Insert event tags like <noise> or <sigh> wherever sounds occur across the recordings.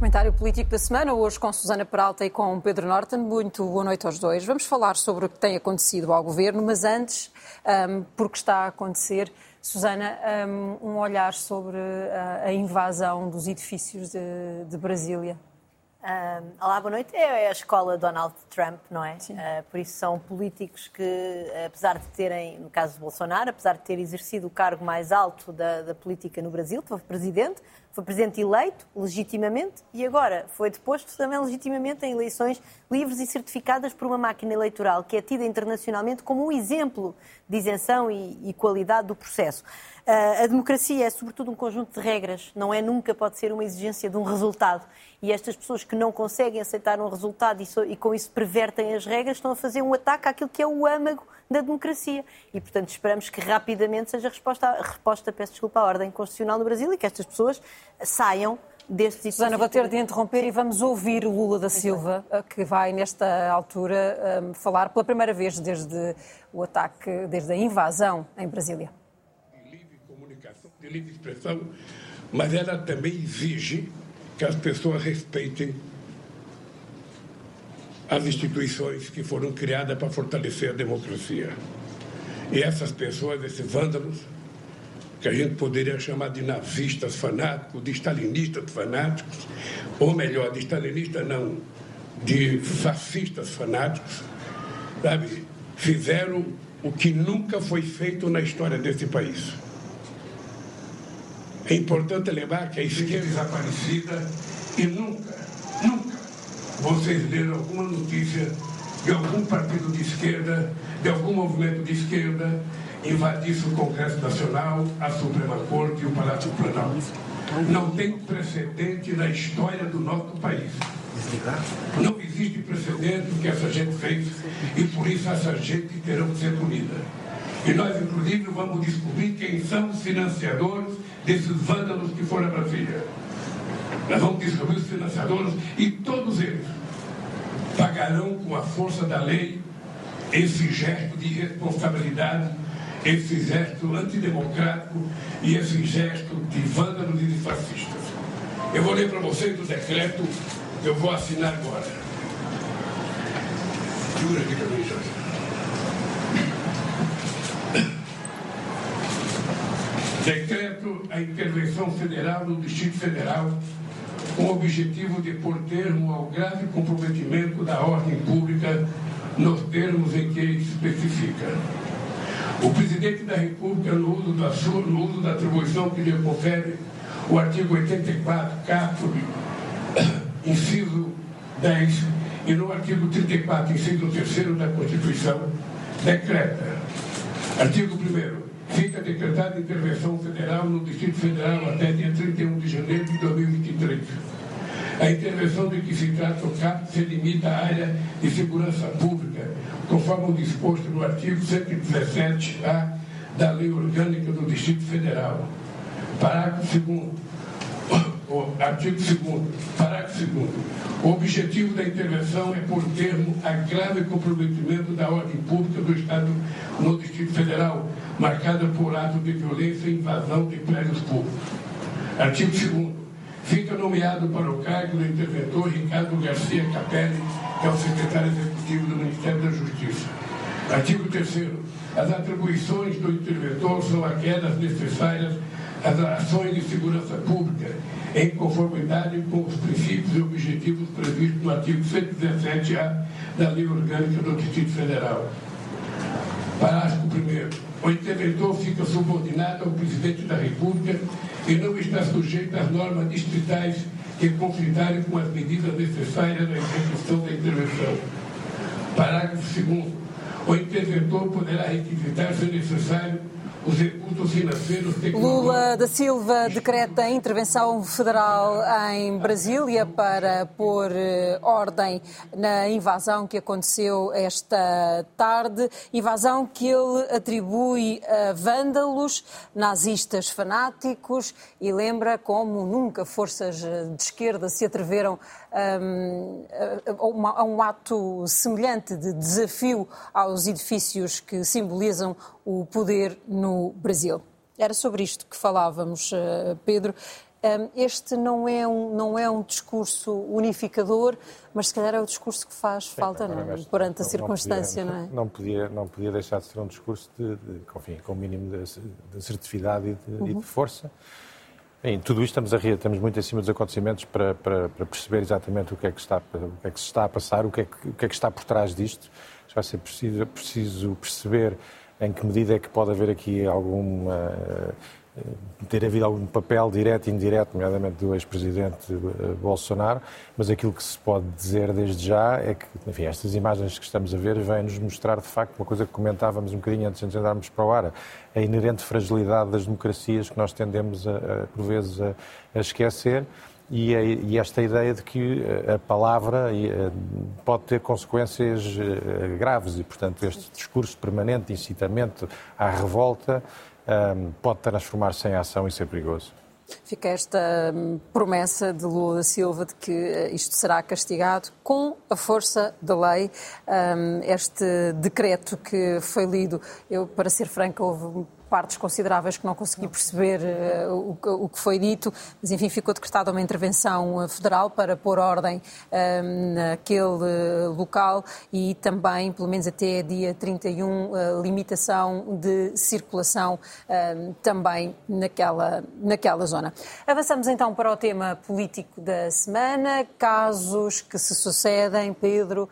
Comentário político da semana, hoje com Susana Peralta e com Pedro Norton. Muito boa noite aos dois. Vamos falar sobre o que tem acontecido ao governo, mas antes, um, porque está a acontecer, Susana, um, um olhar sobre a, a, invasão dos edifícios de, de Brasília. Um, olá, boa noite. É a escola Donald Trump, não é? Uh, por isso são políticos que, apesar de terem, no caso de Bolsonaro, apesar de ter exercido o cargo mais alto da, da política no Brasil, foi presidente, foi presidente eleito legitimamente e agora foi deposto também legitimamente em eleições livres e certificadas por uma máquina eleitoral que é tida internacionalmente como um exemplo de isenção e, e qualidade do processo. Uh, a democracia é sobretudo um conjunto de regras, não é nunca pode ser uma exigência de um resultado. E estas pessoas que não conseguem aceitar um resultado e, so, e com isso pervertem as regras estão a fazer um ataque àquilo que é o âmago da democracia. E, portanto, esperamos que rapidamente seja resposta, resposta peço desculpa, à ordem constitucional no Brasil e que estas pessoas saiam destes Susana, vou ter de interromper Sim. e vamos ouvir Lula da Silva, eh, que vai, nesta altura, um, falar pela primeira vez desde o ataque, desde a invasão em Brasília. De livre comunicação, de livre expressão, mas ela também exige que as pessoas respeitem as instituições que foram criadas para fortalecer a democracia. E essas pessoas, esses vândalos, que a gente poderia chamar de nazistas fanáticos, de stalinistas fanáticos, ou melhor, de stalinistas não, de fascistas fanáticos, sabe, fizeram o que nunca foi feito na história desse país. É importante lembrar que a esquerda desaparecida e nunca, nunca vocês leram alguma notícia de algum partido de esquerda, de algum movimento de esquerda, invadisse o Congresso Nacional, a Suprema Corte e o Palácio Planalto. Não tem precedente na história do nosso país. Não existe precedente que essa gente fez e por isso essa gente terá que ser punida. E nós, inclusive, vamos descobrir quem são os financiadores desses vândalos que foram a Brasília. Nós vamos descobrir os financiadores e todos eles pagarão com a força da lei esse gesto de irresponsabilidade, esse gesto antidemocrático e esse gesto de vândalos e de fascistas. Eu vou ler para vocês o decreto que eu vou assinar agora. Jura aqui também, Jorge. Decreto a intervenção federal no Distrito Federal com o objetivo de pôr termo ao grave comprometimento da ordem pública nos termos em que especifica. O presidente da República, no uso da, sua, no uso da atribuição que lhe confere o artigo 84, caput, inciso 10, e no artigo 34, inciso 3 da Constituição, decreta. Artigo 1 fica decretada intervenção federal no Distrito Federal até dia 31 de janeiro de 2023. A intervenção de que se trata o CAP se limita à área de segurança pública, conforme o disposto no artigo 117-A da Lei Orgânica do Distrito Federal. Parágrafo 2 <coughs> o artigo 2 parágrafo 2 o objetivo da intervenção é por termo a grave comprometimento da ordem pública do Estado no Distrito Federal, marcada por atos de violência e invasão de prédios públicos. Artigo 2 Fica nomeado para o cargo do interventor Ricardo Garcia Capelli, que é o secretário executivo do Ministério da Justiça. Artigo 3 As atribuições do interventor são aquelas necessárias às ações de segurança pública, em conformidade com os princípios e objetivos previstos no artigo 117-A da Lei Orgânica do Distrito Federal. Parágrafo 1 o interventor fica subordinado ao presidente da República e não está sujeito às normas distritais que conflitarem com as medidas necessárias na execução da intervenção. Parágrafo 2. O interventor poderá requisitar, se necessário, os recursos financeiros Lula da Silva decreta intervenção federal em Brasília para pôr eh, ordem na invasão que aconteceu esta tarde. Invasão que ele atribui a vândalos, nazistas fanáticos e lembra como nunca forças de esquerda se atreveram um, a, um ato semelhante de desafio aos edifícios que simbolizam o poder no Brasil. Era sobre isto que falávamos, uh, Pedro. Este não é, um, não é um discurso unificador, mas se calhar é o discurso que faz Sim, falta não, é? perante a circunstância, não, podia, não é? <laughs> Não podia, não podia deixar de ser um discurso de, de, enfim, com o mínimo de, de assertividade e de, uhum. e de força. Em tudo isto estamos, a, estamos muito acima dos acontecimentos para, para, para, perceber exatamente o que, é que está, o que é que se está a passar, o que é que, o que, é que está por trás disto. Vai ser preciso, preciso perceber em que medida é que pode haver aqui alguma ter havido algum papel direto e indireto, nomeadamente do ex-presidente eh, Bolsonaro, mas aquilo que se pode dizer desde já é que, enfim, estas imagens que estamos a ver vêm-nos mostrar, de facto, uma coisa que comentávamos um bocadinho antes de andarmos para o ar, a inerente fragilidade das democracias que nós tendemos, a, a por vezes, a, a esquecer. E, a, e, esta ideia de que eh, a palavra eh, pode ter consequências graves e, portanto, este discurso permanente de incitamento à revolta um, pode transformar-se em ação e ser perigoso. Fica esta hum, promessa de Lula da Silva de que eh, isto será castigado com a força da lei. Um, este decreto que foi lido, eu, para ser franca, houve partes consideráveis que não consegui perceber uh, o, o, que foi dito, mas enfim, ficou decretada uma intervenção eh, federal para pôr ordem uh, naquele local e também, pelo menos até dia 31, uh, limitação de circulação também naquela, naquela zona. Avançamos então para o tema político da semana, casos que se sucedem, Pedro,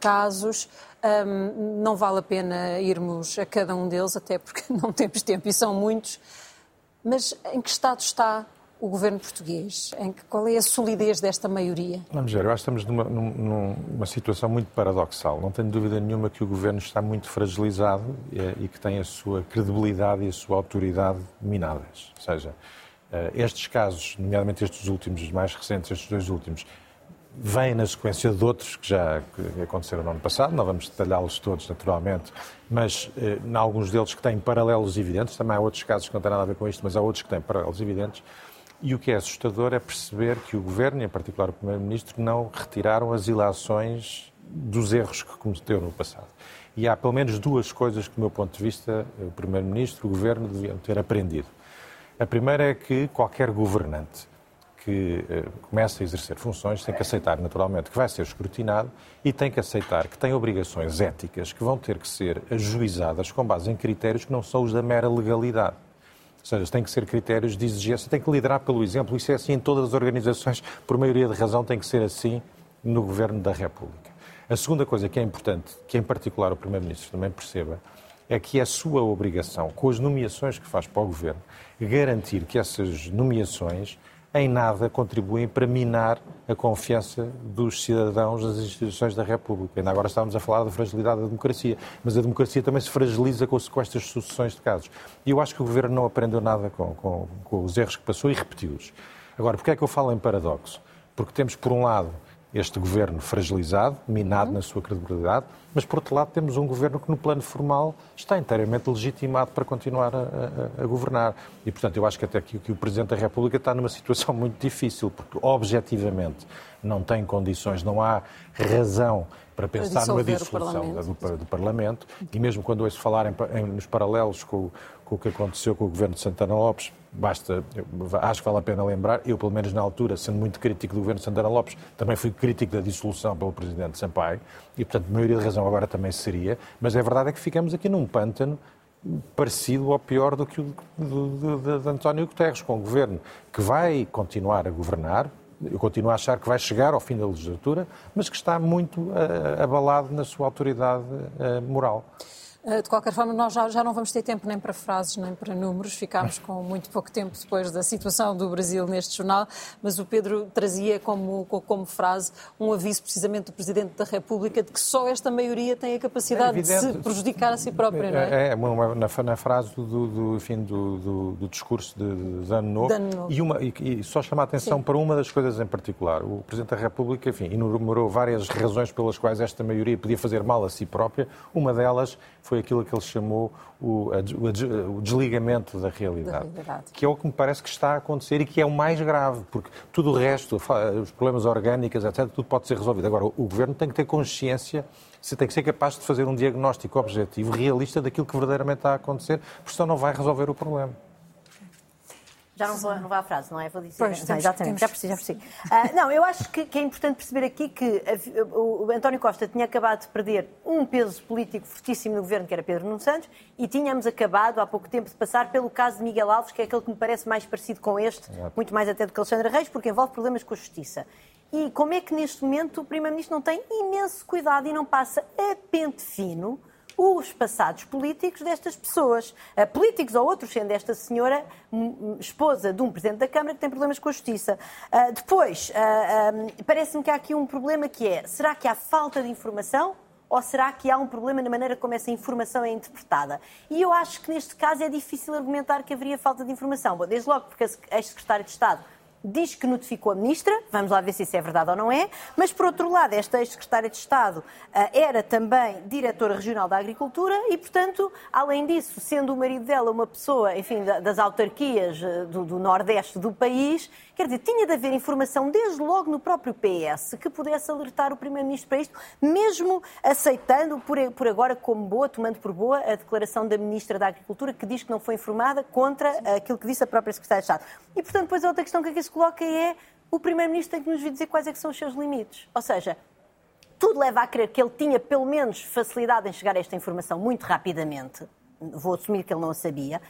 casos. Um, não vale a pena irmos a cada um deles, até porque <laughs> não temos tempo e são muitos. Mas em que estado está o governo português? Em que, qual é a solidez desta maioria? Vamos ver, eu acho que estamos numa, numa situação muito paradoxal. Não tenho dúvida nenhuma que o governo está muito fragilizado e, e que tem a sua credibilidade e a sua autoridade minadas. Ou seja, eh, estes casos, nomeadamente estes últimos, os mais recentes, estes dois últimos, vem na sequência de outros que já aconteceram no ano passado, não vamos detalhá-los todos, naturalmente, mas eh, em alguns deles que têm paralelos evidentes, também há outros casos que não têm nada a ver com isto, mas há outros que têm paralelos evidentes, e o que é assustador é perceber que o Governo, em particular o Primeiro-Ministro, não retiraram as ilações dos erros que cometeu no passado. E há pelo menos duas coisas que, do meu ponto de vista, o Primeiro-Ministro e o Governo deviam ter aprendido. A primeira é que qualquer governante que eh, começa a exercer funções tem que aceitar naturalmente que vai ser escrutinado e tem que aceitar que tem obrigações éticas que vão ter que ser ajuizadas com base em critérios que não são os da mera legalidade. Ou seja, tem que ser critérios de exigência, tem que liderar pelo exemplo. Isso é assim em todas as organizações, por maioria de razão, tem que ser assim no Governo da República. A segunda coisa que é importante, que em particular o Primeiro-Ministro também perceba, é que é sua obrigação, com as nomeações que faz para o Governo, garantir que essas nomeações em nada contribuem para minar a confiança dos cidadãos nas instituições da República. Ainda agora estávamos a falar da fragilidade da democracia, mas a democracia também se fragiliza com, com estas sucessões de casos. E eu acho que o Governo não aprendeu nada com, com, com os erros que passou e repetiu-os. Agora, porquê é que eu falo em paradoxo? Porque temos, por um lado, este governo fragilizado, minado uhum. na sua credibilidade, mas por outro lado temos um governo que no plano formal está inteiramente legitimado para continuar a, a, a governar. E portanto eu acho que até aqui que o Presidente da República está numa situação <laughs> muito difícil, porque objetivamente não tem condições, não há razão para pensar numa dissolução do, do, Parlamento, e mesmo quando ouço falar em, em, nos paralelos com, com o que aconteceu com o governo de Santana Lopes, basta, acho que vale a pena lembrar, eu pelo menos na altura, sendo muito crítico do governo Santana Lopes, também fui crítico da dissolução pelo presidente Sampaio, e portanto, a maioria de razão agora também seria, mas a verdade é que ficamos aqui num pântano parecido ou pior do que o de, António Guterres, com o governo que vai continuar a governar, eu continuo a achar que vai chegar ao fim da legislatura, mas que está muito uh, abalado na sua autoridade uh, moral. Eh, de qualquer forma, nós já, já, não vamos ter tempo nem para frases nem para números, ficámos com muito pouco tempo depois da situação do Brasil neste jornal, mas o Pedro trazia como, como frase um aviso precisamente do Presidente da República de que só esta maioria tem a capacidade é de se prejudicar a si própria, não é? É, é na, na, frase do, do, enfim, do, do, do discurso de, de, Ano Novo, de ano novo. E, uma, e, e, só chamar a atenção Sim. para uma das coisas em particular. O Presidente da República, enfim, enumerou várias razões pelas quais esta maioria podia fazer mal a si própria, uma delas foi aquilo que ele chamou o, o desligamento da realidade, da realidade, que é o que me parece que está a acontecer e que é o mais grave, porque tudo o resto, os problemas orgânicos, etc., tudo pode ser resolvido. Agora, o governo tem que ter consciência você tem que ser capaz de fazer um diagnóstico objetivo, realista daquilo que verdadeiramente está a acontecer, porque senão não vai resolver o problema. Já não vou, vou à frase, não é? Vou dizer. Pois, não, exatamente, temos... já percebi, já percebi. Uh, não, eu acho que, que, é importante perceber aqui que a, o, o, António Costa tinha acabado de perder um peso político fortíssimo no governo, que era Pedro Nuno Santos, e tínhamos acabado há pouco tempo de passar pelo caso de Miguel Alves, que é aquele que me parece mais parecido com este, muito mais até do que Alexandre Reis, porque envolve problemas com a justiça. E como é que neste momento o Primeiro-Ministro não tem imenso cuidado e não passa a pente fino os passados políticos destas pessoas, uh, políticos ou outros, sendo esta senhora esposa de um Presidente da Câmara que tem problemas com a Justiça. Uh, depois, uh, parece-me que há aqui um problema que é, será que há falta de informação? Ou será que há um problema na maneira como essa informação é interpretada? E eu acho que neste caso é difícil argumentar que haveria falta de informação. Bom, desde logo porque a ex-secretária de Estado diz que notificou a ministra, vamos lá ver se isso é verdade ou não é, mas por outro lado, esta ex-secretária de Estado eh, era também diretora regional da Agricultura e, portanto, além disso, sendo o marido dela uma pessoa, enfim, das autarquias eh, do, do Nordeste do país, Quer dizer, tinha de haver informação desde logo no próprio PS que pudesse alertar o Primeiro-Ministro para isto, mesmo aceitando por, por agora como boa, tomando por boa a declaração da Ministra da Agricultura que diz que não foi informada contra aquilo que disse a própria Secretária de Estado. E, portanto, depois a outra questão que aqui se coloca é o Primeiro-Ministro tem que nos vir dizer quais é são os seus limites. Ou seja, tudo leva a crer que ele tinha pelo menos facilidade em chegar a esta informação muito rapidamente. Vou assumir que ele não a sabia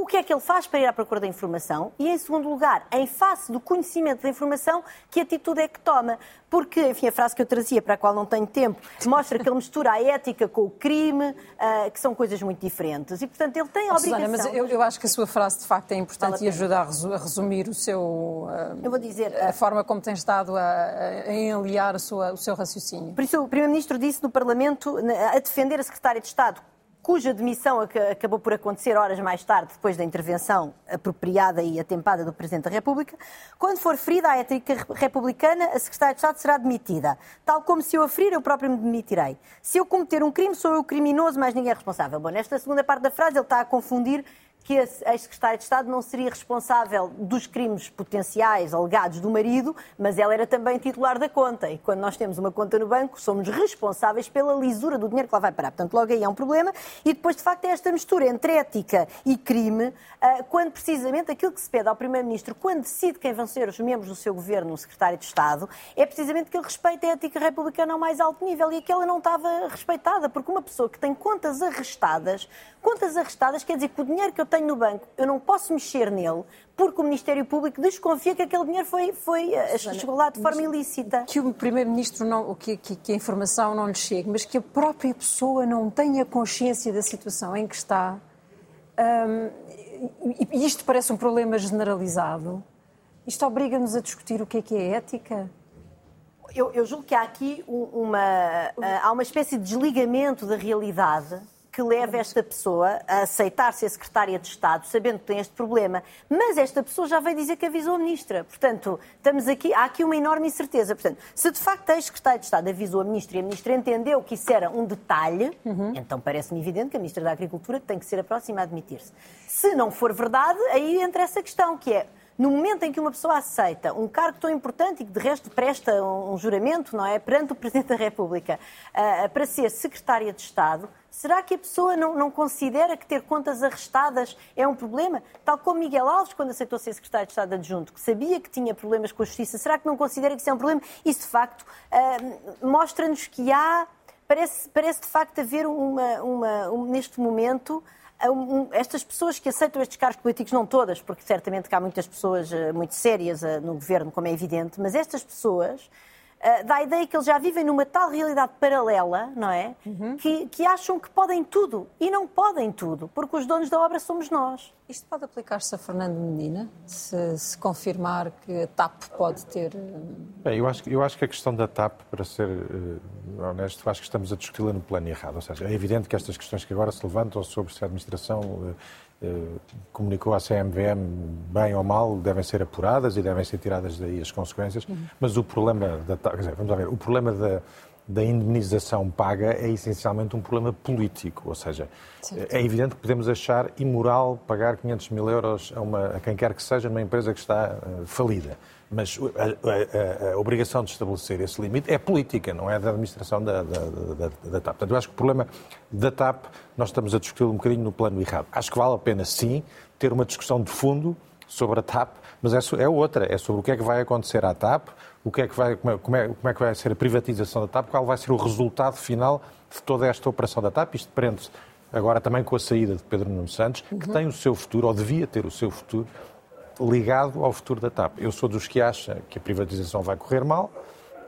o que é que ele faz para ir à procura da informação e, em segundo lugar, em face do conhecimento da informação, que atitude é que toma. Porque, enfim, a frase que eu trazia, para a qual não tenho tempo, mostra que ele mistura a ética com o crime, uh, que são coisas muito diferentes. E, portanto, ele tem a obrigação... Susana, mas eu, eu, acho que a sua frase, de facto, é importante vale e ajuda a resumir o seu... Uh, eu vou dizer... A forma como tem estado a, a o seu raciocínio. Por isso, o Primeiro-Ministro disse no Parlamento, a defender a Secretária de Estado cuja demissão acabou por acontecer horas mais tarde, depois da intervenção apropriada e atempada do Presidente da República. Quando for ferida a ética republicana, a Secretária de Estado será demitida. Tal como se eu a ferir, eu próprio me demitirei. Se eu cometer um crime, sou eu criminoso, mas ninguém é responsável. Bom, nesta segunda parte da frase ele está a confundir que a ex-secretária de Estado não seria responsável dos crimes potenciais alegados do marido, mas ela era também titular da conta. E quando nós temos uma conta no banco, somos responsáveis pela lisura do dinheiro que lá vai parar. Portanto, logo aí é um problema. E depois, de facto, é esta mistura entre ética e crime, ah, quando precisamente aquilo que se pede ao Primeiro-Ministro, quando decide quem vão ser os membros do seu governo, o secretário de Estado, é precisamente que ele respeite a ética republicana ao mais alto nível. E aquela não estava respeitada, porque uma pessoa que tem contas arrestadas, contas arrestadas quer dizer que o dinheiro que eu tenho tenho no banco, eu não posso mexer nele porque o Ministério Público desconfia que aquele dinheiro foi, foi eh, chegou lá de forma ilícita. Que o Primeiro-Ministro, não, que, que, que, a informação não lhe chegue, mas que a própria pessoa não tenha consciência da situação em que está. e isto parece um problema generalizado. Isto obriga-nos a discutir o que é que é ética? Eu, eu julgo que há aqui uma, eh, há uma espécie de desligamento da realidade que leva esta pessoa a aceitar ser secretária de Estado, sabendo que tem este problema. Mas esta pessoa já veio dizer que avisou a ministra. Portanto, estamos aqui, há aqui uma enorme incerteza. Portanto, se de facto a ex-secretária de Estado avisou a ministra e a ministra entendeu que isso era um detalhe, uhum. então parece-me evidente que a ministra da Agricultura tem que ser a próxima a admitir-se. Se não for verdade, aí entra essa questão, que é no momento em que uma pessoa aceita um cargo tão importante e que de resto presta um juramento, não é, perante o <laughs> Presidente da República, uh, para ser secretária de Estado, Será que a pessoa não, não, considera que ter contas arrestadas é um problema? Tal como Miguel Alves, quando aceitou ser secretário de Estado adjunto, que sabia que tinha problemas com a justiça, será que não considera que isso é um problema? Isso, de facto, uh, mostra-nos que há. Parece, parece de facto haver uma, uma um, neste momento. Um, estas pessoas que aceitam estes cargos políticos, não todas, porque certamente que há muitas pessoas uh, muito sérias uh, no governo, como é evidente, mas estas pessoas uh, dá a ideia que eles já vivem numa tal realidade paralela, não é? Uhum. Que, que acham que podem tudo. E não podem tudo, porque os donos da obra somos nós. Isto pode aplicar-se a Fernando Medina, se, se, confirmar que a TAP pode ter. Eh, Bem, eu acho, eu acho que a questão da TAP, para ser uh, honesto, acho que estamos a discuti-la no plano errado. Ou seja, é evidente que estas questões que agora se levantam sobre se a administração. Uh, comunicou à CMVM, bem ou mal, devem ser apuradas e devem ser tiradas daí as consequências, uhum. mas o problema da, dizer, vamos ver, o problema da, da indemnização paga é essencialmente um problema político, ou seja, certo. é evidente que podemos achar imoral pagar 500 mil euros a, uma, a quem quer que seja numa empresa que está uh, falida. Mas a, a, a, obrigação de estabelecer esse limite é política, não é da administração da, da, da, da TAP. Portanto, eu acho que o problema da TAP nós estamos a discutir um bocadinho no plano errado. Acho que vale a pena, sim, ter uma discussão de fundo sobre a TAP, mas é, é outra, é sobre o que é que vai acontecer à TAP, o que é que vai, como, é, como, é, como é que vai ser a privatização da TAP, qual vai ser o resultado final de toda esta operação da TAP. Isto prende-se agora também com a saída de Pedro Nuno Santos, que uhum. tem o seu futuro, ou devia ter o seu futuro, ligado ao futuro da TAP. Eu sou dos que acha que a privatização vai correr mal,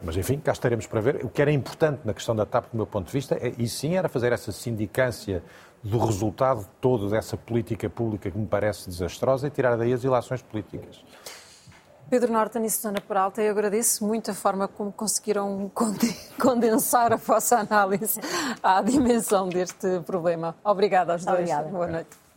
mas enfim, cá estaremos para ver. O que era importante na questão da TAP, do meu ponto de vista, é, e sim era fazer essa sindicância do resultado todo dessa política pública que me parece desastrosa e tirar daí as ilações políticas. Pedro Norton e Susana Peralta, eu agradeço muito a forma como conseguiram <laughs> condensar a vossa análise à dimensão deste problema. Obrigada aos dois. Obrigada. Boa noite.